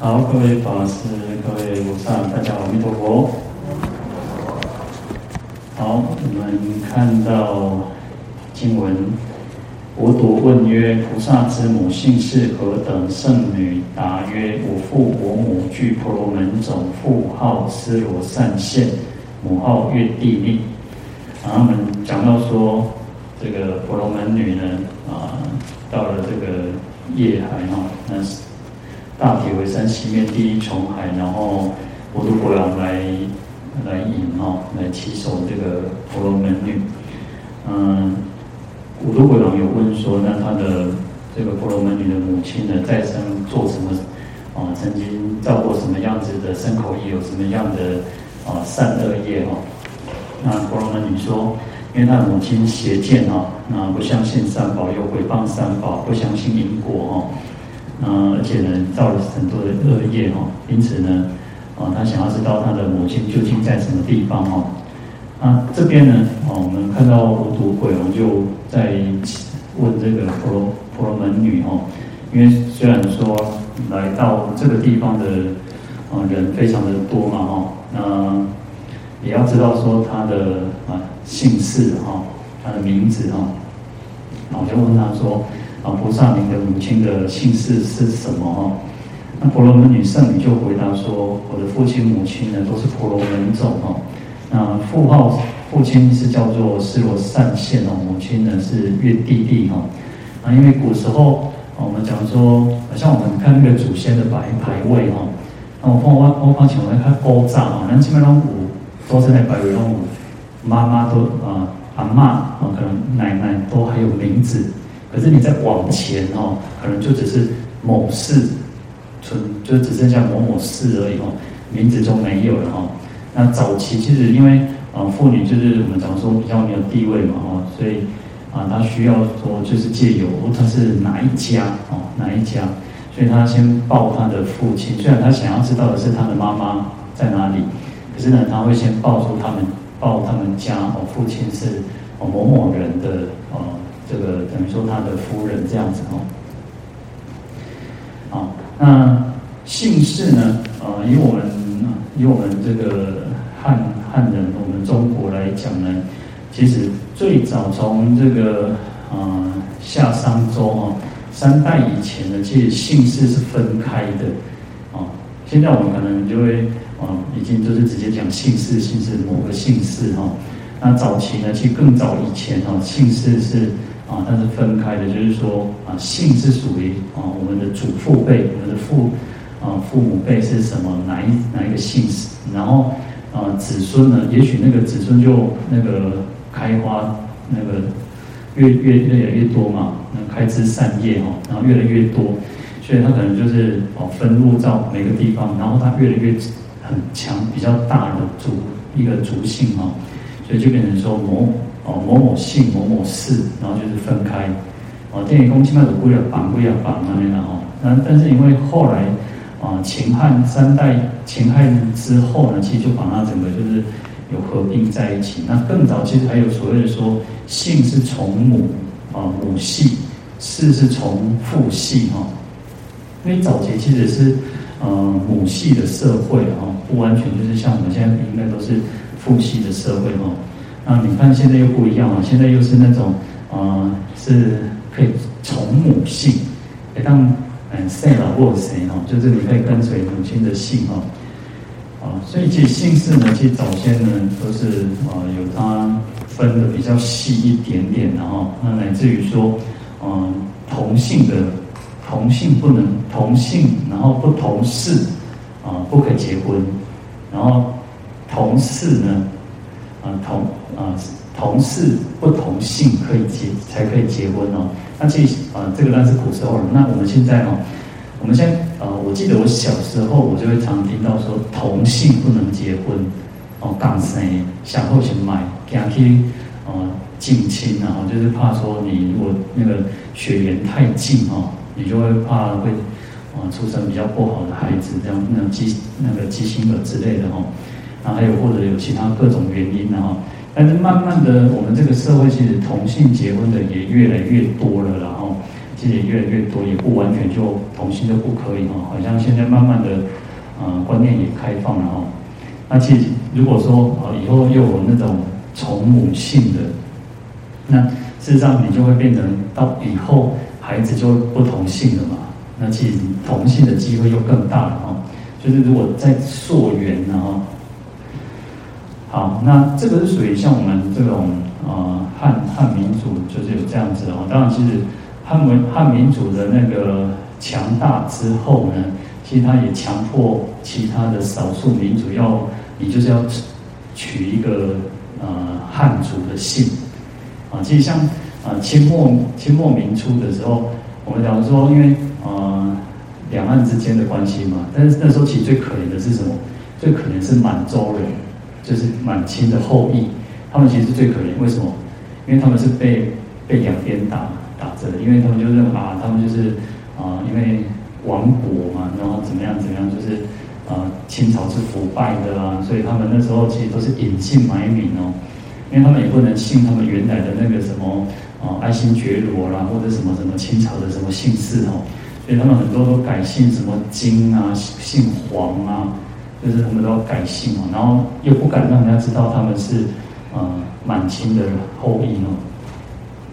好，各位法师、各位菩萨，大家好，阿弥陀佛。好，我们看到经文，佛陀问曰：“菩萨之母姓氏何等？”圣女答曰：“我父我母俱婆罗门种，父号斯罗善现，母号悦帝利。”然后们讲到说，这个婆罗门女呢，啊，到了这个夜海哈，那是。大铁围山西面第一重海，然后五毒国王来来引哦，来起手这个婆罗门女。嗯，五毒国王有问说，那他的这个婆罗门女的母亲呢，在生做什么？啊，曾经造过什么样子的牲口业，有什么样的啊善恶业哦？那婆罗门女说，因为她母亲邪见哦，那不相信三宝，又毁谤三宝，不相信因果哦。嗯，而且呢，造了很多的恶业哈，因此呢，啊，他想要知道他的母亲究竟在什么地方哈。啊，这边呢，啊，我们看到无毒鬼王就在问这个婆罗婆罗门女哈，因为虽然说来到这个地方的啊人非常的多嘛哈，那也要知道说他的啊姓氏哈，他的名字哈，然后就问他说。啊，菩萨，您的母亲的姓氏是什么？哈，那婆罗门女圣女就回答说：“我的父亲、母亲呢，都是婆罗门种哦。那父号父亲是叫做尸罗善现哦，母亲呢是悦帝利哈。啊，因为古时候我们讲说，像我们看那个祖先的牌牌位哈，那我放我我放前面看古早啊，那基本上古都是在牌位上，妈妈都啊阿嬷啊，可能奶奶都还有名字。”可是你再往前哦，可能就只是某事存，就只剩下某某事而已哦，名字中没有了哈。那早期其实因为啊妇女就是我们讲说比较没有地位嘛哈，所以啊她需要说就是借由她是哪一家哦哪一家，所以她先报她的父亲，虽然她想要知道的是她的妈妈在哪里，可是呢她会先报出他们报他们家哦父亲是某某人的哦。这个等于说他的夫人这样子哦，好，那姓氏呢？啊，以我们以我们这个汉汉人，我们中国来讲呢，其实最早从这个啊夏商周哦，三代以前呢，其实姓氏是分开的啊。现在我们可能就会啊，已经就是直接讲姓氏，姓氏某个姓氏哈。那早期呢，其实更早以前哦，姓氏是。啊，它是分开的，就是说啊，姓是属于啊我们的祖父辈，我们的父啊父母辈是什么哪一哪一个姓氏，然后啊子孙呢，也许那个子孙就那个开花那个越越越来越多嘛，那开枝散叶哈，然后越来越多，所以他可能就是哦分入到每个地方，然后他越来越很强，比较大的族一个族姓哈，所以就变成说某。哦，某某姓某某氏，然后就是分开。哦，电影公起码有归了绑归了绑那边的哈。那但是因为后来啊，秦汉三代秦汉之后呢，其实就把它整个就是有合并在一起。那更早其实还有所谓的说，姓是从母啊母系，氏是从父系哈。因为早期其实是呃母系的社会哈，不完全就是像我们现在应该都是父系的社会哈。啊，你看现在又不一样了！现在又是那种，呃，是可以从母姓，哎，当嗯谁老或谁哈，就是你可以跟随母亲的姓哈，啊，所以其实姓氏呢，其实早先呢都是啊有它分的比较细一点点的哈，那乃至于说，嗯，同姓的同姓不能同姓，然后不同氏啊不可以结婚，然后同氏呢。啊，同啊同事不同姓可以结才可以结婚哦。那其实啊，这个当然是古时候了。那我们现在哦，我们现在啊，我记得我小时候我就会常听到说同姓不能结婚哦，港生想后想买，惊去啊近亲啊，就是怕说你如果那个血缘太近哦，你就会怕会啊出生比较不好的孩子，这样那畸那个畸形儿之类的哦。啊，还有或者有其他各种原因的哈，但是慢慢的，我们这个社会其实同性结婚的也越来越多了，然后其实也越来越多，也不完全就同性就不可以哈，好像现在慢慢的，呃，观念也开放了哈。那其实如果说啊，以后又有那种从母性的，那事实上你就会变成到以后孩子就不同性了嘛。那其实同性的机会又更大了哈。就是如果在溯源呢哈，好，那这个是属于像我们这种呃汉汉民族就是有这样子哦。当然，其实汉文汉民族的那个强大之后呢，其实他也强迫其他的少数民族要你就是要取一个呃汉族的姓啊。其实像呃清末清末民初的时候，我们假如说因为呃。两岸之间的关系嘛，但是那时候其实最可怜的是什么？最可怜是满洲人，就是满清的后裔，他们其实最可怜。为什么？因为他们是被被两边打打着的，因为他们就认为啊，他们就是啊、因为亡国嘛，然后怎么样怎么样，就是啊、清朝是腐败的啊，所以他们那时候其实都是隐姓埋名哦，因为他们也不能信他们原来的那个什么啊，爱新觉罗啦，或者什么什么清朝的什么姓氏哦。所以他们很多都改姓什么金啊，姓黄啊，就是他们都改姓哦，然后又不敢让人家知道他们是呃满清的后裔哦。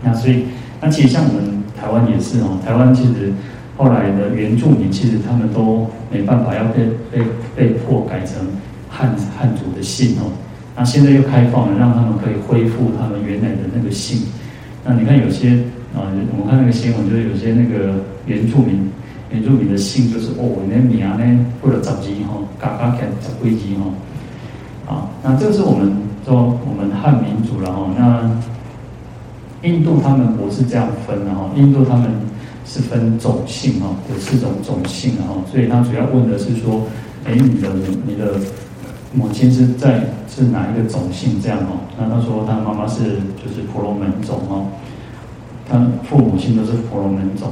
那所以，那其实像我们台湾也是哦，台湾其实后来的原住民其实他们都没办法要被被被迫改成汉汉族的姓哦。那现在又开放了，让他们可以恢复他们原来的那个姓。那你看有些。啊，我看那个新闻，就是有些那个原住民，原住民的姓就是哦，那名呢，或者早期哈，嘎嘎开早归基哈。啊，那这是我们说我们汉民族了哈。那印度他们不是这样分的哈，印度他们是分种姓哈，有四种种姓哈。所以他主要问的是说，哎，你的你的母亲是在是哪一个种姓这样哦？那他说他妈妈是就是婆罗门种哦。他父母亲都是婆罗门种，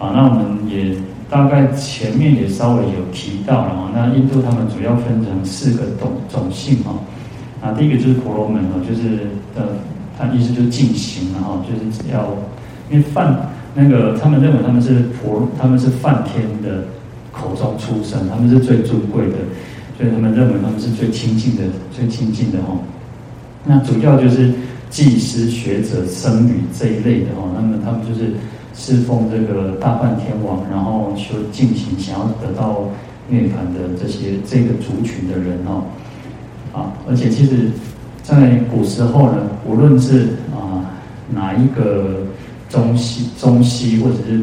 啊，那我们也大概前面也稍微有提到了啊。那印度他们主要分成四个种种姓哈，啊，第一个就是婆罗门哦，就是呃，他意思就是净行了哈，就是要因为梵那个他们认为他们是婆，他们是梵天的口中出生，他们是最尊贵的，所以他们认为他们是最亲近的，最亲近的哈。那主要就是。祭师、学者、僧侣这一类的哦，那么他们就是侍奉这个大梵天王，然后修进行想要得到涅槃的这些这个族群的人哦，啊，而且其实，在古时候呢，无论是啊哪一个中西中西或者是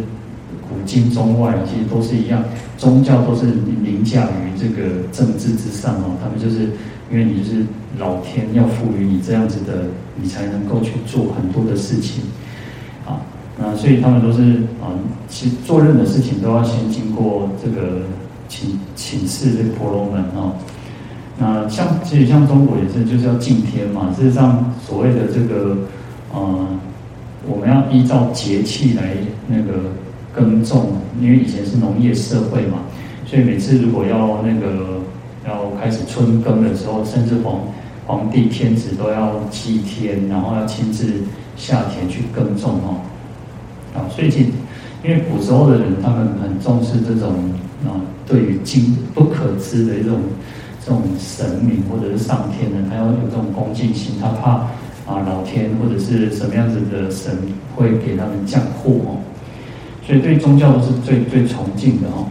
古今中外，其实都是一样，宗教都是凌驾于这个政治之上哦，他们就是。因为你是老天要赋予你这样子的，你才能够去做很多的事情，那所以他们都是啊，其实做任何事情都要先经过这个请请示这个婆罗门哦。那像其实像中国也是，就是要敬天嘛。事实上，所谓的这个呃，我们要依照节气来那个耕种，因为以前是农业社会嘛，所以每次如果要那个。要开始春耕的时候，甚至皇皇帝天子都要祭天，然后要亲自下田去耕种哦。最近因为古时候的人，他们很重视这种啊，对于经不可知的一种这种神明或者是上天呢，他要有这种恭敬心，他怕啊老天或者是什么样子的神会给他们降祸哦。所以对宗教都是最最崇敬的哦。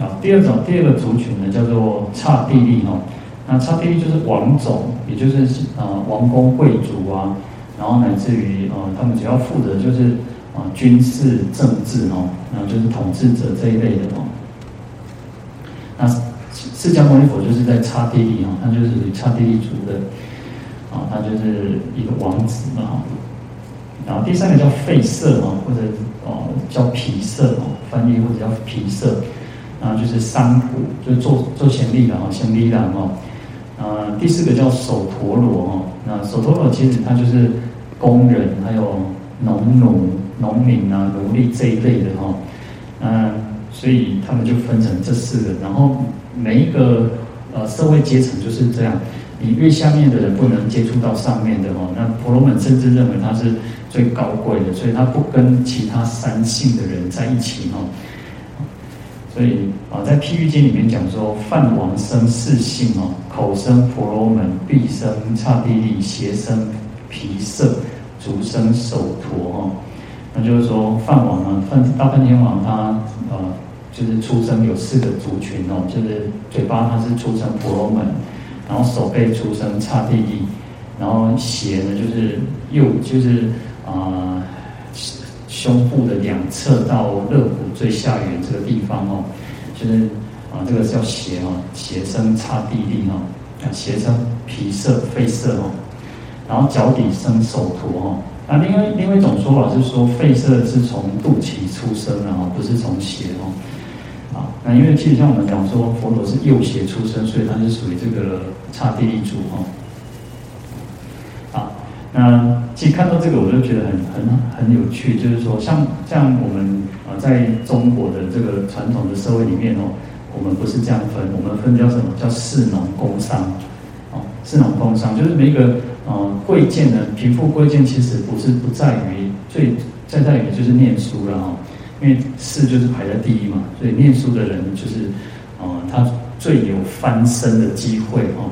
啊，第二种第二个族群呢，叫做刹帝利哈。那刹帝利就是王种，也就是呃王公贵族啊，然后乃至于呃他们主要负责就是啊、军事政治哦，然后就是统治者这一类的哦。那释迦牟尼佛就是在刹帝利哈，他就是刹帝利族的啊，他就是一个王子嘛。然后第三个叫吠舍哦，或者哦叫毗舍哦，翻译或者叫毗舍。然后就是三普，就是做做贤利的哦，贤利的哦。呃，第四个叫首陀罗哦。那首陀罗其实它就是工人，还有农奴、农民啊、奴隶这一类的哈。嗯，所以他们就分成这四个。然后每一个呃社会阶层就是这样，你越下面的人不能接触到上面的哦。那婆罗门甚至认为他是最高贵的，所以他不跟其他三性的人在一起哦。所以啊，在譬喻经里面讲说，梵王生四性哦，口生婆罗门，鼻生刹帝利，舌生毗舍，足生首陀哦。那就是说，梵王呢，梵大梵天王他呃，就是出生有四个族群哦，就是嘴巴他是出生婆罗门，然后手背出生刹帝利，然后舌呢就是右就是啊。呃胸部的两侧到肋骨最下缘这个地方哦，就是啊，这个叫舌哦，舌生刹帝利哦，啊，舌生皮色肺色哦，然后脚底生手陀哦。那另外另外一种说法是说，吠舍是从肚脐出生的哦，不是从舌哦。啊，那因为其实像我们讲说，佛陀是右舌出生，所以他是属于这个刹帝利族哦。啊那其实看到这个，我就觉得很很很有趣，就是说，像像我们啊，在中国的这个传统的社会里面哦，我们不是这样分，我们分叫什么？叫士农工商，哦，士农工商就是每一个贵贱呢，贫富贵贱其实不是不在于最在在于就是念书了哈，因为士就是排在第一嘛，所以念书的人就是呃他最有翻身的机会哦，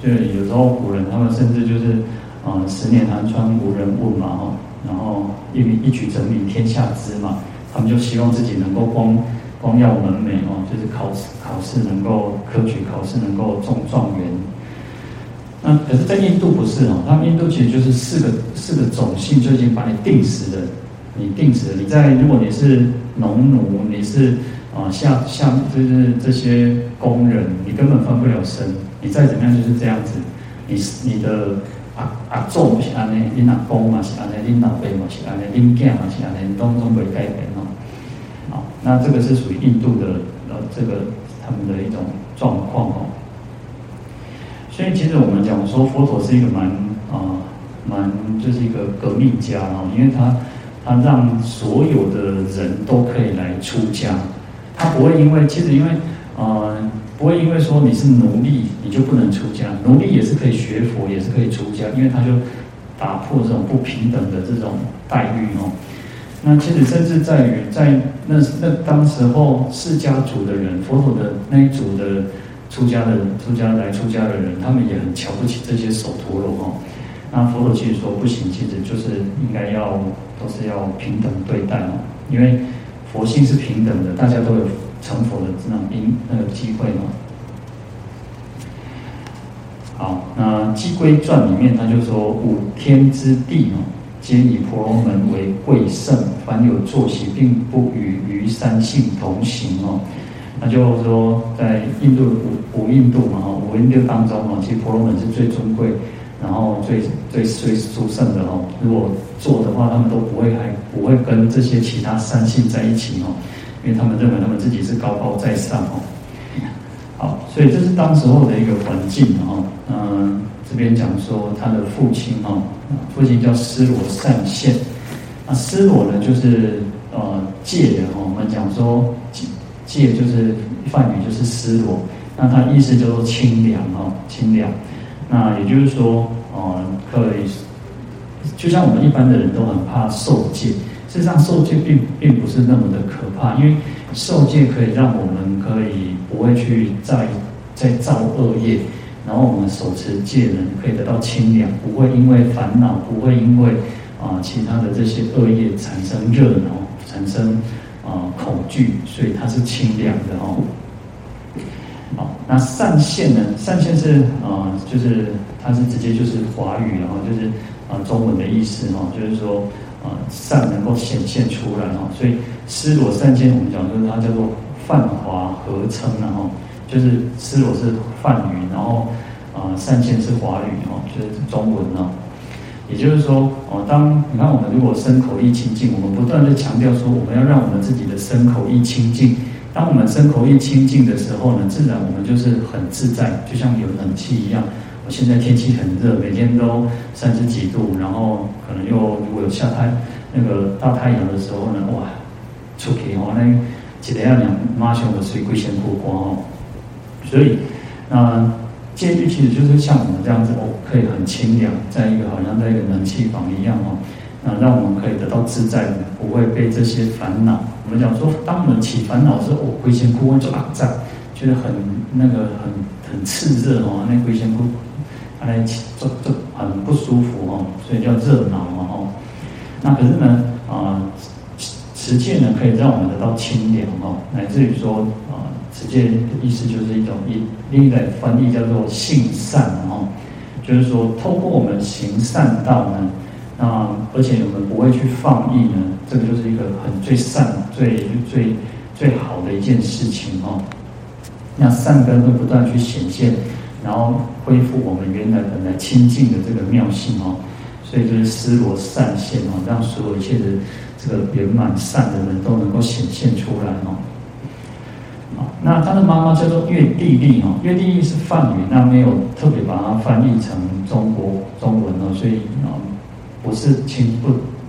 所以有时候古人他们甚至就是。啊、十年寒窗无人问嘛，哈，然后一一举成名天下知嘛，他们就希望自己能够光光耀门楣哦，就是考试考试能够科举考试能够中状元。那可是，在印度不是哦，他们印度其实就是四个四个种姓就已经把你定死了，你定死了。你在如果你是农奴，你是啊下下就是这些工人，你根本翻不了身。你再怎么样就是这样子，你你的。啊啊，做不是安尼，恁阿公嘛是安尼，恁老爸嘛是安尼，恁囝嘛是安尼，当中会改变哦。好，那这个是属于印度的呃，这个他们的一种状况哦。所以其实我们讲说佛陀是一个蛮啊蛮就是一个革命家哦，因为他他让所有的人都可以来出家，他不会因为其实因为呃。不会因为说你是奴隶，你就不能出家。奴隶也是可以学佛，也是可以出家，因为他就打破这种不平等的这种待遇哦。那其实甚至在于在那那当时候释迦族的人，佛陀的那一族的出家的出家来出家的人，他们也很瞧不起这些首陀罗哦。那佛陀其实说不行，其实就是应该要都是要平等对待哦，因为佛性是平等的，大家都有。成佛的那因那个机会嘛，好，那《偈归传》里面他就说：五天之地哦，皆以婆罗门为贵圣，凡有坐席，并不与余三性同行哦。那就说，在印度五五印度嘛哈，五印度当中哦，其实婆罗门是最尊贵，然后最最最殊胜的哦。如果做的话，他们都不会还不会跟这些其他三性在一起哦。因为他们认为他们自己是高高在上哦，好，所以这是当时候的一个环境哦。嗯，这边讲说他的父亲哦，父亲叫尸罗善现，那尸罗呢就是呃戒的哦。我们讲说戒就是梵语就是尸罗，那它意思叫做清凉哦，清凉。那也就是说，呃，可以，就像我们一般的人都很怕受戒。事实上，受戒并并不是那么的可怕，因为受戒可以让我们可以不会去再再造恶业，然后我们手持戒呢，可以得到清凉，不会因为烦恼，不会因为啊、其他的这些恶业产生热恼，产生、呃、恐惧，所以它是清凉的哦。好，那善现呢？善现是啊、就是它是直接就是华语，然后就是啊、中文的意思哦，就是说。啊，善能够显现出来哈，所以尸罗善现，我们讲就是它叫做梵华合称，然后就是尸罗是梵语，然后啊善现是华语哦，就是中文哦。也就是说，哦，当你看我们如果身口意清净，我们不断的强调说我们要让我们自己的身口意清净。当我们身口意清净的时候呢，自然我们就是很自在，就像有冷气一样。我现在天气很热，每天都三十几度，然后可能又如果有下太那个大太阳的时候呢，哇，出去哦，那一个要两马上的水龟先过光哦。所以，那戒律其实就是像我们这样子哦，可以很清凉，在一个好像在一个冷气房一样哦，那让我们可以得到自在，不会被这些烦恼。我们讲说，当我们起烦恼时候，哦，亏仙姑就啊在，觉得很那个很很炽热哦，那亏仙姑它来就就很不舒服哦，所以叫热恼嘛哦。那可是呢啊，持戒呢可以让我们得到清凉哦，乃至于说啊。持戒的意思就是一种一另一个翻译叫做性善哦，就是说通过我们行善道呢，那而且我们不会去放逸呢，这个就是一个很最善最最最好的一件事情哦。那善根会不断去显现，然后恢复我们原来本来清净的这个妙性哦，所以就是施罗善现哦，让所有一切的这个圆满善的人都能够显现出来哦。那他的妈妈叫做月地利哈，月地利是梵语，那没有特别把它翻译成中国中文哦，所以啊不是清不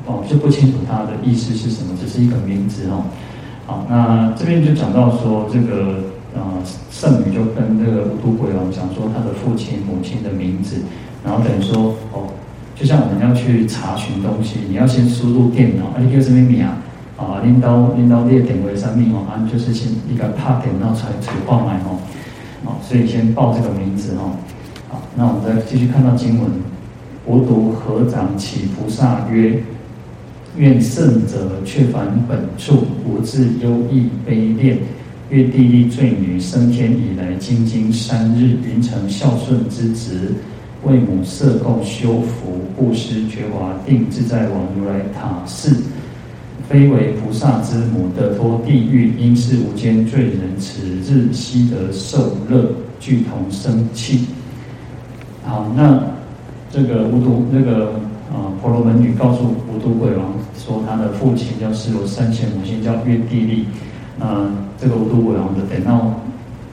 哦就不清楚它的意思是什么，只是一个名字哦。好，那这边就讲到说这个呃圣女就跟这个无毒鬼王讲说他的父亲母亲的名字，然后等于说哦，就像我们要去查询东西，你要先输入电脑，啊，你叫什么名啊？啊，领导领导列点为上面哦，啊，就是先一个拍点，然后才才报来哦，好，所以先报这个名字哦，好，那我们再继续看到经文，无毒合掌乞菩萨曰：愿圣者却返本处，无自忧异悲恋。愿地利罪女升天以来，精进三日，云成孝顺之职，为母设供修福，布施觉华定自在王如来塔寺。非为菩萨之母，得脱地狱，应是无间罪人，此日悉得受乐，俱同生气。好，那这个无毒那个啊婆罗门女告诉无毒鬼王说，他的父亲叫释罗善现，母亲叫月地利。那这个无毒鬼王的等到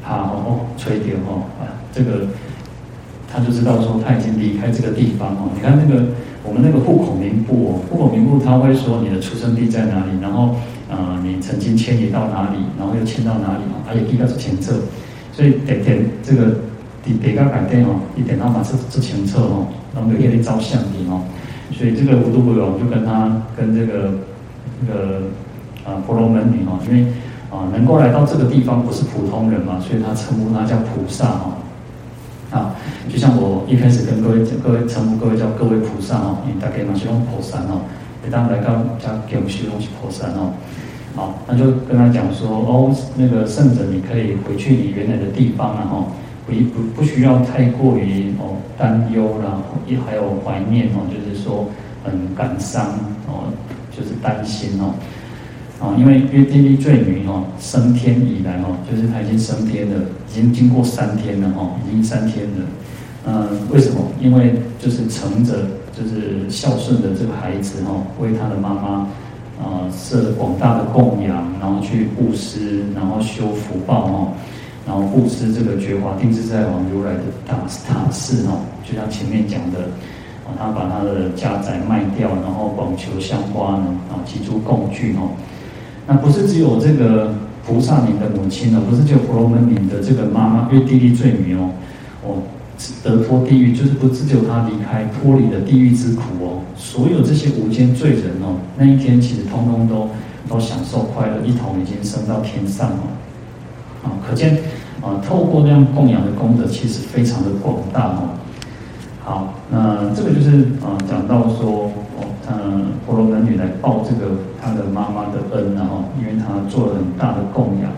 他哦垂怜哦啊，这个他就知道说他已经离开这个地方哦。你看那个。我们那个户口名簿哦，户口名簿他会说你的出生地在哪里，然后呃你曾经迁移到哪里，然后又迁到哪里啊？还有第二个前册，所以点点这个点点个改变哦，一点到把这这前册哦，然后给你照相的哦，所以这个无毒鬼王就跟他跟这个那个啊婆罗门女哦，因为啊能够来到这个地方不是普通人嘛，所以他称呼他叫菩萨哦。啊，就像我一开始跟各位，各位称呼各位叫各位菩萨哦，因为大家嘛是用菩萨哦，每当来到家给我们学东西菩萨哦，好，那就跟他讲说哦，那个圣者你可以回去你原来的地方了哦，不不不需要太过于哦担忧啦，也还有怀念哦，就是说很感伤哦，就是担心哦。啊，因为月地利罪女哦，升天以来哦，就是她已经升天了，已经经过三天了哈，已经三天了。嗯，为什么？因为就是承着就是孝顺的这个孩子哈，为他的妈妈啊设广大的供养，然后去布施，然后修福报哈，然后布施这个觉华定自在王如来的塔塔寺哈，就像前面讲的，他把他的家宅卖掉，然后广求香花呢，啊，几诸供具哈。那不是只有这个菩萨您的母亲哦，不是只有婆罗门您的这个妈妈，因为地利罪女哦，哦，得脱地狱，就是不只有她离开脱离了地狱之苦哦，所有这些无间罪人哦，那一天其实通通都都享受快乐，一同已经升到天上了，啊，可见啊，透过这样供养的功德，其实非常的广大哦。好，那这个就是啊，讲到说。嗯，婆罗门女来报这个她的妈妈的恩，然后因为她做了很大的供养，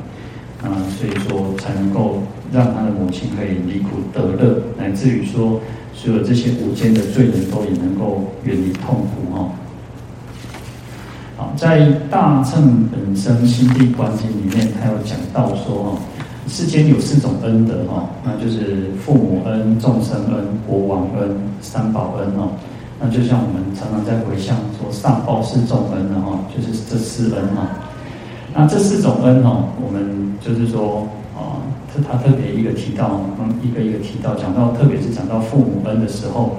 啊，所以说才能够让她的母亲可以离苦得乐，乃至于说所有这些无间的罪人都也能够远离痛苦哈。好，在大乘本生心地观经里面，他有讲到说哈，世间有四种恩德哈，那就是父母恩、众生恩、国王恩、三宝恩哦。那就像我们常常在回向说上报四重恩的哈，就是这四恩哈。那这四种恩哈，我们就是说啊，这他特别一个提到，嗯，一个一个提到，讲到特别是讲到父母恩的时候，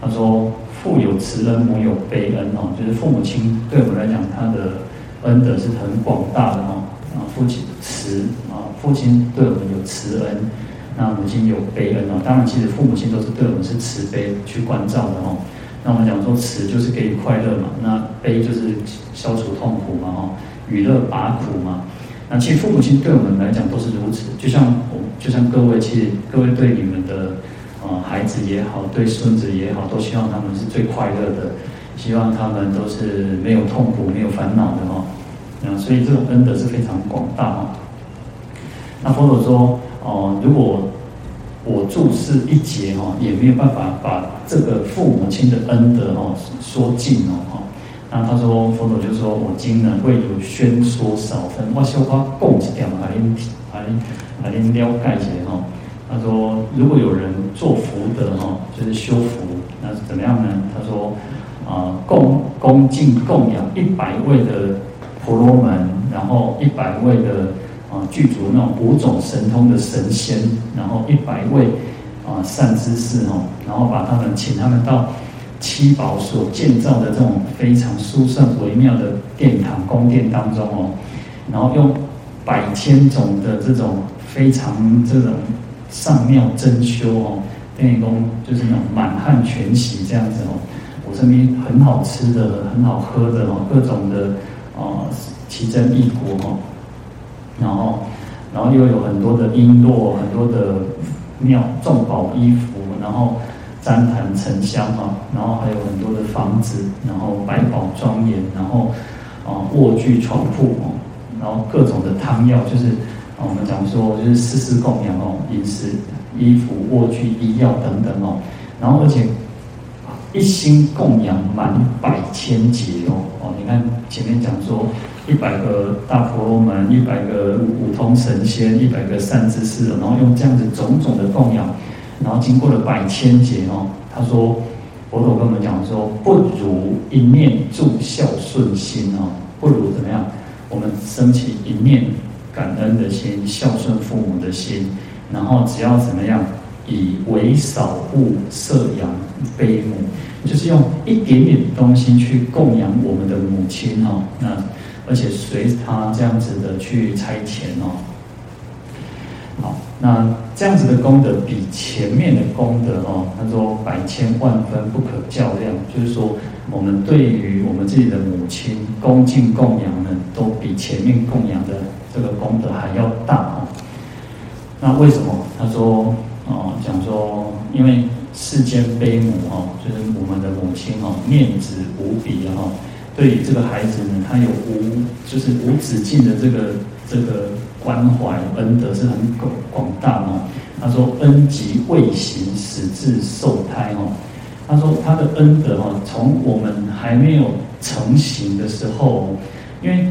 他说父有慈恩，母有悲恩哦，就是父母亲对我们来讲，他的恩德是很广大的哈。啊，父亲慈啊，父亲对我们有慈恩，那母亲有悲恩哦。当然，其实父母亲都是对我们是慈悲去关照的哦。那我们讲说慈就是给予快乐嘛，那悲就是消除痛苦嘛哦，与乐拔苦嘛。那其实父母亲对我们来讲都是如此，就像我，就像各位，其实各位对你们的呃孩子也好，对孙子也好，都希望他们是最快乐的，希望他们都是没有痛苦、没有烦恼的哦。那所以这种恩德是非常广大哦。那佛陀说哦，如果我住世一劫哦，也没有办法把这个父母亲的恩德哦说尽哦。那他说，佛陀就说我今呢会有宣说少分，我小可讲一点，把您把您把您了解一下哈。他说，如果有人做福德哈，就是修福，那是怎么样呢？他说，啊，恭恭敬供养一百位的婆罗门，然后一百位的啊具足那种五种神通的神仙，然后一百位啊善知识哈，然后把他们请他们到七宝所建造的这种非常殊胜微妙的殿堂宫殿当中哦，然后用百千种的这种非常这种上妙珍馐哦，殿功就是那种满汉全席这样子哦。我身边很好吃的、很好喝的哦，各种的哦奇珍异果哦，然后然后又有很多的璎珞、很多的妙众宝衣服，然后旃檀沉香哈，然后还有很多的房子，然后百宝庄严，然后啊卧具床铺哦，然后各种的汤药，就是我们讲说就是施施供养哦，饮食、衣服、卧具、医药等等哦，然后而且。一心供养满百千劫哦哦，你看前面讲说一百个大婆罗门，一百个五通神仙，一百个善知识，然后用这样子种种的供养，然后经过了百千劫哦，他说佛陀跟我们讲说，不如一念住孝顺心哦，不如怎么样？我们升起一念感恩的心，孝顺父母的心，然后只要怎么样？以微少物摄养悲母，就是用一点点东西去供养我们的母亲哦。那而且随他这样子的去差遣哦。好，那这样子的功德比前面的功德哦，他说百千万分不可较量。就是说，我们对于我们自己的母亲恭敬供养呢，都比前面供养的这个功德还要大哦。那为什么？他说。哦，讲说，因为世间悲母哦，就是我们的母亲哦，念子无比哈。对于这个孩子呢，他有无就是无止境的这个这个关怀恩德是很广广大哦。他说恩及未形，始至受胎哦。他说他的恩德哦，从我们还没有成型的时候，因为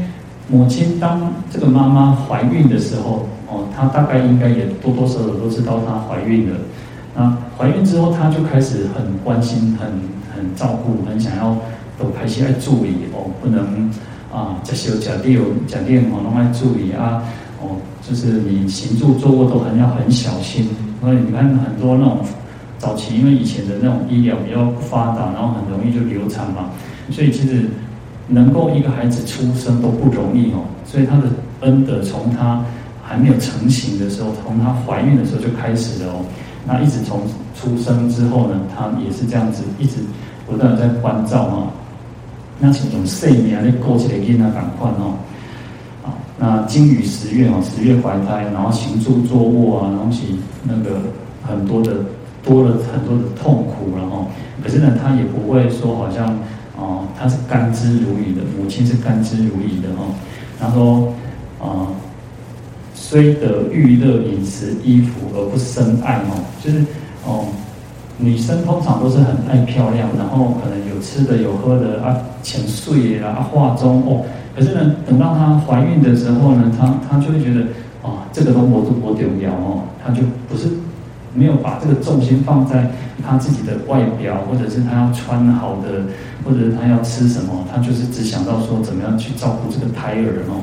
母亲当这个妈妈怀孕的时候。哦，她大概应该也多多少少都知道她怀孕了。那怀孕之后，她就开始很关心、很很照顾、很想要都开始爱注意哦，不能啊，这些假定假定哦，都爱注意啊。哦，就是你行住坐卧都很要很小心。所以你看很多那种早期，因为以前的那种医疗比较不发达，然后很容易就流产嘛。所以其实能够一个孩子出生都不容易哦。所以他的恩德从他。还没有成型的时候，从他怀孕的时候就开始了哦。那一直从出生之后呢，他也是这样子，一直不断在关照哈。那这种岁年的过去的婴儿感官哦，啊，那经于十月哦，十月怀胎，然后行住坐卧啊，然后起那个很多的多了很多的痛苦了哈。可是呢，她也不会说好像哦，她是甘之如饴的，母亲是甘之如饴的哈。她说啊。虽得娱乐饮食衣服而不生爱哦，就是哦，女生通常都是很爱漂亮，然后可能有吃的有喝的啊，钱碎啦，啊化妆哦。可是呢，等到她怀孕的时候呢，她她就会觉得啊，这个东西都不重要哦，她就不是没有把这个重心放在她自己的外表，或者是她要穿好的，或者她要吃什么，她就是只想到说怎么样去照顾这个胎儿哦。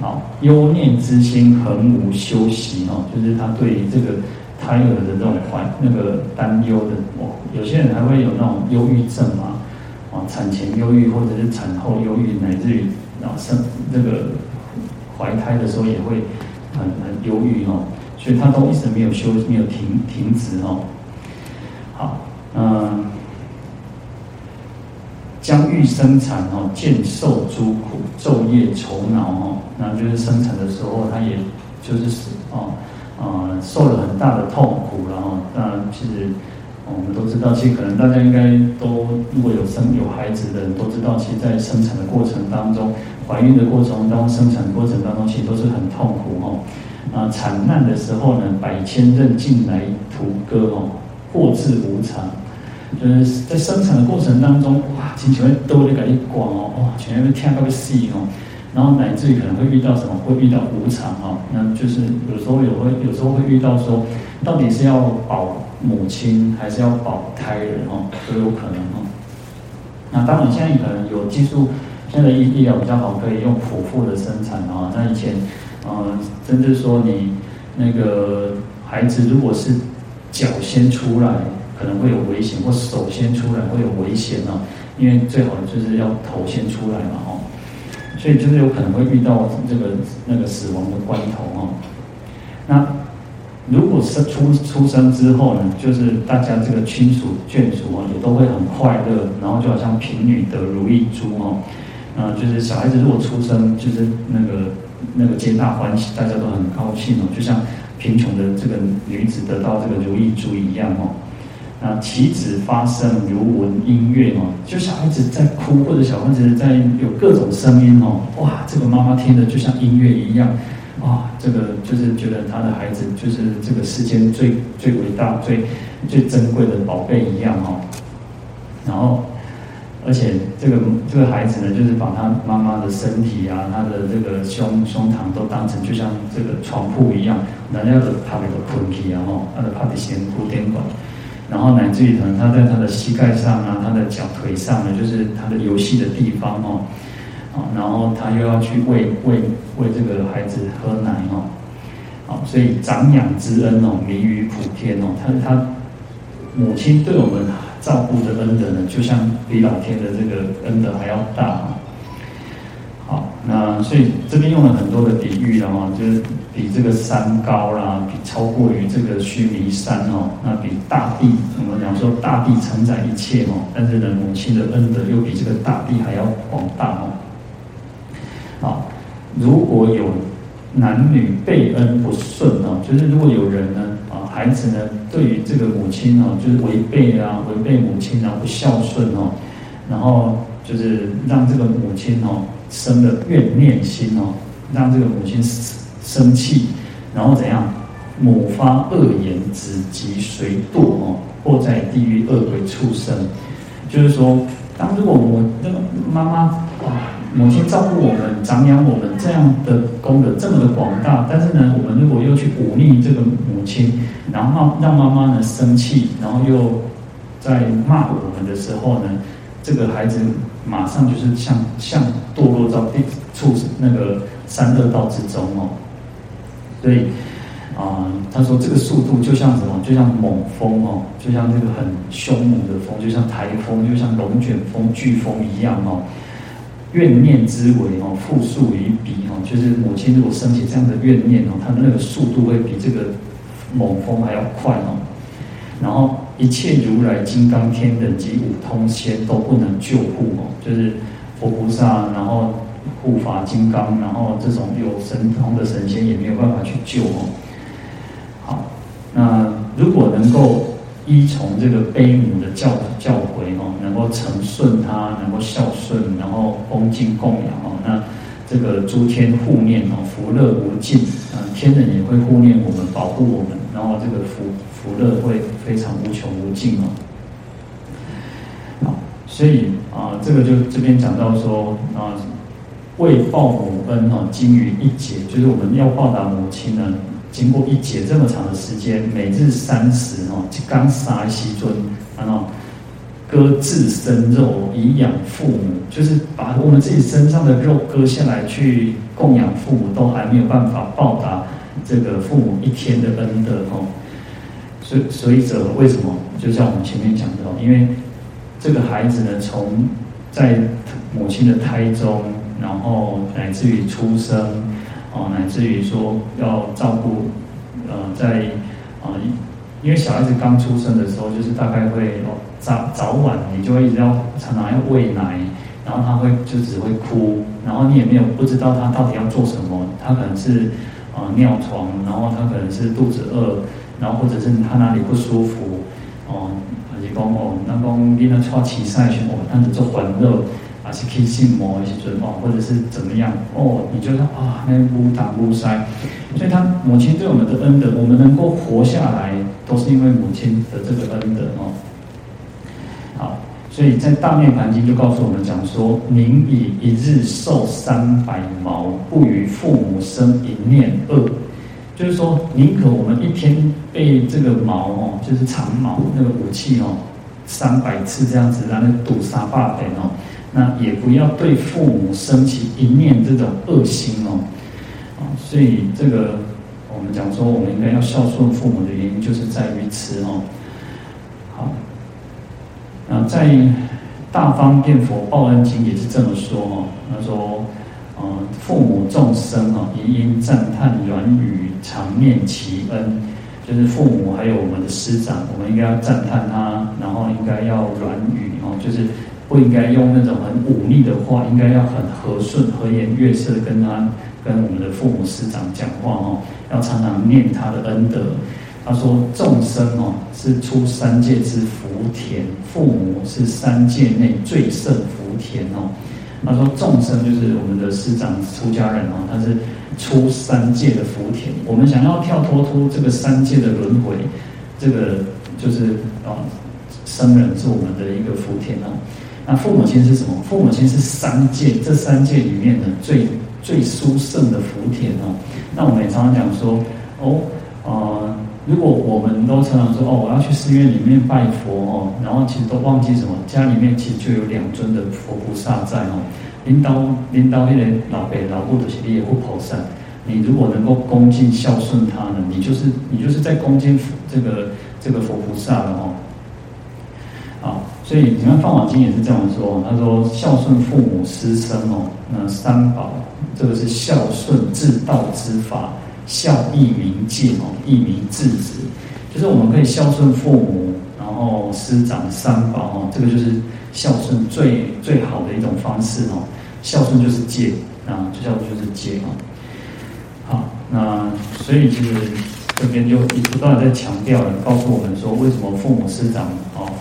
好，忧念之心恒无休息哦，就是她对于这个胎儿的这种怀那个担忧的哦，有些人还会有那种忧郁症嘛，啊，产前忧郁或者是产后忧郁，乃至于啊生那个怀胎的时候也会很很忧郁哦，所以他都一直没有休，没有停停止哦。好，嗯，将欲生产哦，见受诸苦，昼夜愁恼哦，那就是生产的时候，他也就是哦，呃，受了很大的痛苦，然后那其实。我们都知道，其实可能大家应该都，如果有生有孩子的人都知道，其实，在生产的过程当中，怀孕的过程当中，生产过程当中，其实都是很痛苦哦。啊，产难的时候呢，百千仞竞来屠割哦，过至无常。就是在生产的过程当中，哇，亲像会兜的给你广哦，哇，全部听到个死哦，然后乃至于可能会遇到什么，会遇到无常哦，那就是有时候有会有时候会遇到说，到底是要保。母亲还是要保胎人哦，都有可能哦。那当然，现在可能有技术，现在医医疗比较好，可以用剖腹的生产啊。那以前，呃，甚至说你那个孩子如果是脚先出来，可能会有危险，或手先出来会有危险哦。因为最好就是要头先出来嘛哦，所以就是有可能会遇到这个那个死亡的关头哦。那。如果生出出生之后呢，就是大家这个亲属眷属啊，也都会很快乐，然后就好像贫女得如意珠哦，啊，就是小孩子如果出生，就是那个那个皆大欢喜，大家都很高兴哦，就像贫穷的这个女子得到这个如意珠一样哦。啊，其子发声如闻音乐哦，就小孩子在哭，或者小孩子在有各种声音哦，哇，这个妈妈听的就像音乐一样。啊、这个就是觉得他的孩子就是这个世间最最伟大、最最珍贵的宝贝一样哦。然后，而且这个这个孩子呢，就是把他妈妈的身体啊，他的这个胸胸膛都当成就像这个床铺一样，人家的趴在个困体啊，吼，他的趴在先铺垫管，然后乃至于可能他在他的膝盖上啊，他的脚腿上呢，就是他的游戏的地方哦。啊，然后他又要去喂喂喂这个孩子喝奶哦，啊，所以长养之恩哦，弥于普天哦，他他母亲对我们照顾的恩德呢，就像比老天的这个恩德还要大哦。好，那所以这边用了很多的比喻了哦，就是比这个山高啦，比超过于这个须弥山哦，那比大地，我们讲说大地承载一切哦，但是呢，母亲的恩德又比这个大地还要广大哦。好，如果有男女备恩不顺哦，就是如果有人呢，啊，孩子呢，对于这个母亲哦，就是违背啊，违背母亲啊，不孝顺哦，然后就是让这个母亲哦生了怨念心哦，让这个母亲生气，然后怎样？母发恶言，子即随堕哦，或在地狱恶鬼畜生。就是说，当如果我那个妈妈啊。母亲照顾我们、长养我们，这样的功德这么的广大，但是呢，我们如果又去忤逆这个母亲，然后让妈妈呢生气，然后又在骂我们的时候呢，这个孩子马上就是像像堕落到地畜生那个三恶道之中哦。所以啊、他说这个速度就像什么？就像猛风哦，就像这个很凶猛的风，就像台风，就像龙卷风、飓风一样哦。怨念之为哦，复数于彼哦，就是母亲如果升起这样的怨念哦，她的那个速度会比这个猛风还要快哦。然后一切如来金刚天等及五通仙都不能救护哦，就是佛菩萨，然后护法金刚，然后这种有神通的神仙也没有办法去救哦。好，那如果能够。依从这个悲母的教教诲哦，能够承顺他，能够孝顺，然后恭敬供养哦，那这个诸天护念哦，福乐无尽啊，天人也会护念我们，保护我们，然后这个福福乐会非常无穷无尽哦。好，所以啊，这个就这边讲到说啊，为报母恩哦，精于一劫，就是我们要报答母亲呢。经过一劫这么长的时间，每日三食哦，刚杀西尊，然后割自身肉以养父母，就是把我们自己身上的肉割下来去供养父母，都还没有办法报答这个父母一天的恩德哦。所以，所以者为什么？就像我们前面讲的哦，因为这个孩子呢，从在母亲的胎中，然后乃至于出生。哦，乃至于说要照顾呃，在啊，因为小孩子刚出生的时候，就是大概会哦早早晚你就会一直要常常要喂奶，然后他会就只会哭，然后你也没有不知道他到底要做什么，他可能是啊、尿床，然后他可能是肚子饿，然后或者是他哪里不舒服哦，还是讲哦，那讲你那穿起晒去哦，他是做环热。是可以心魔一些准哦，或者是怎么样哦？你觉得啊，那乌打乌塞，所以他母亲对我们的恩德，我们能够活下来，都是因为母亲的这个恩德哦。好，所以在《大涅槃经》就告诉我们讲说：宁以一日受三百矛，不与父母生一念恶。就是说，宁可我们一天被这个矛哦，就是长矛那个武器哦，三百次这样子让那堵杀霸点哦。那也不要对父母生起一念这种恶心哦，啊，所以这个我们讲说，我们应该要孝顺父母的原因，就是在于此哦。好，那在《大方便佛报恩经》也是这么说哦，他说，呃，父母众生哦，宜应赞叹软语，常念其恩，就是父母还有我们的师长，我们应该要赞叹他，然后应该要软语哦，就是。不应该用那种很忤逆的话，应该要很和顺、和颜悦色跟他、跟我们的父母师长讲话哦，要常常念他的恩德。他说：“众生哦，是出三界之福田，父母是三界内最胜福田哦。”他说：“众生就是我们的师长、出家人哦，他是出三界的福田。我们想要跳脱出这个三界的轮回，这个就是啊，生人是我们的一个福田哦。”那父母亲是什么？父母亲是三界这三界里面的最最殊胜的福田哦。那我们也常常讲说，哦，呃，如果我们都常常说，哦，我要去寺院里面拜佛哦，然后其实都忘记什么？家里面其实就有两尊的佛菩萨在哦。领导领导那些老辈老布的是你也不菩萨，你如果能够恭敬孝顺他呢，你就是你就是在恭敬这个这个佛菩萨了哦。好。所以你看《法华经》也是这样说，他说孝顺父母师生哦，那三宝这个是孝顺至道之法，孝义明戒哦，义明智直，就是我们可以孝顺父母，然后师长三宝哦，这个就是孝顺最最好的一种方式哦。孝顺就是戒啊，就孝顺就是戒哦。好，那所以其实。这边就一不断在强调了，告诉我们说，为什么父母师长，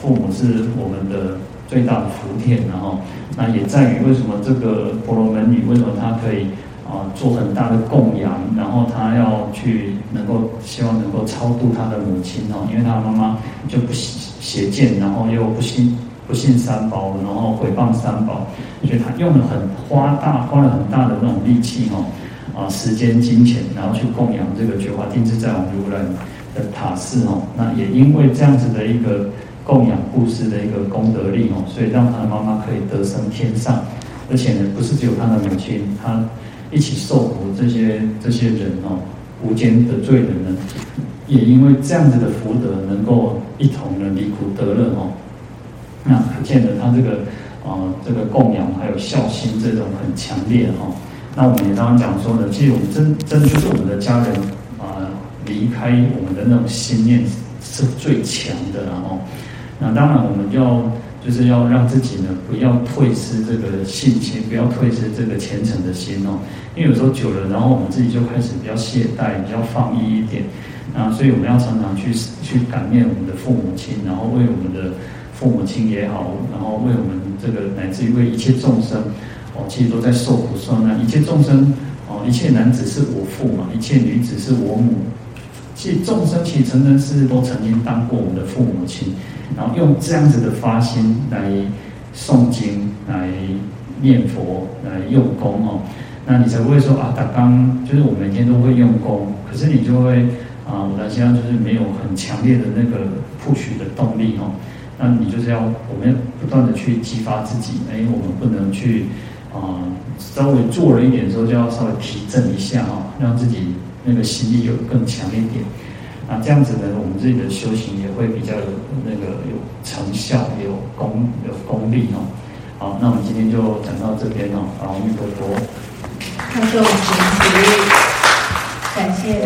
父母是我们的最大的福田，然后那也在于为什么这个婆罗门女为什么她可以啊做很大的供养，然后她要去能够希望能够超度她的母亲哦，因为她的妈妈就不邪见，然后又不信不信三宝，然后毁谤三宝，所以她用了很花大花了很大的那种力气哦。啊，时间、金钱，然后去供养这个觉华定自在王如来的塔寺哦。那也因为这样子的一个供养布施的一个功德力哦，所以让他的妈妈可以得生天上。而且呢，不是只有他的母亲，他一起受苦这些这些人哦，无间的罪人呢，也因为这样子的福德，能够一同的离苦得乐哦。那可见得他这个啊，这个供养还有孝心这种很强烈哈。那我们也刚刚讲说呢，其实我们真真的就是我们的家人啊、离开我们的那种心念是最强的，然后，那当然我们要就是要让自己呢不要退失这个信心，不要退失这个虔诚的心哦，因为有时候久了，然后我们自己就开始比较懈怠，比较放逸一点，啊，所以我们要常常去去感念我们的父母亲，然后为我们的父母亲也好，然后为我们这个乃至于为一切众生。哦，其实都在受苦受难，一切众生哦，一切男子是我父嘛，一切女子是我母。其实众生其实成人世都曾经当过我们的父母亲，然后用这样子的发心来诵经、来念佛、来用功哦，那你才不会说啊，打刚就是我每天都会用功，可是你就会啊，我现在就是没有很强烈的那个 push 的动力哦，那你就是要我们要不断的去激发自己，哎，我们不能去。啊，稍微做了一点的时候，就要稍微提振一下哦，让自己那个心力有更强一点。那这样子呢，我们自己的修行也会比较有那个有成效，有功有功力哦。好，那我们今天就讲到这边哦。阿弥陀佛。他说：“我们感谢。”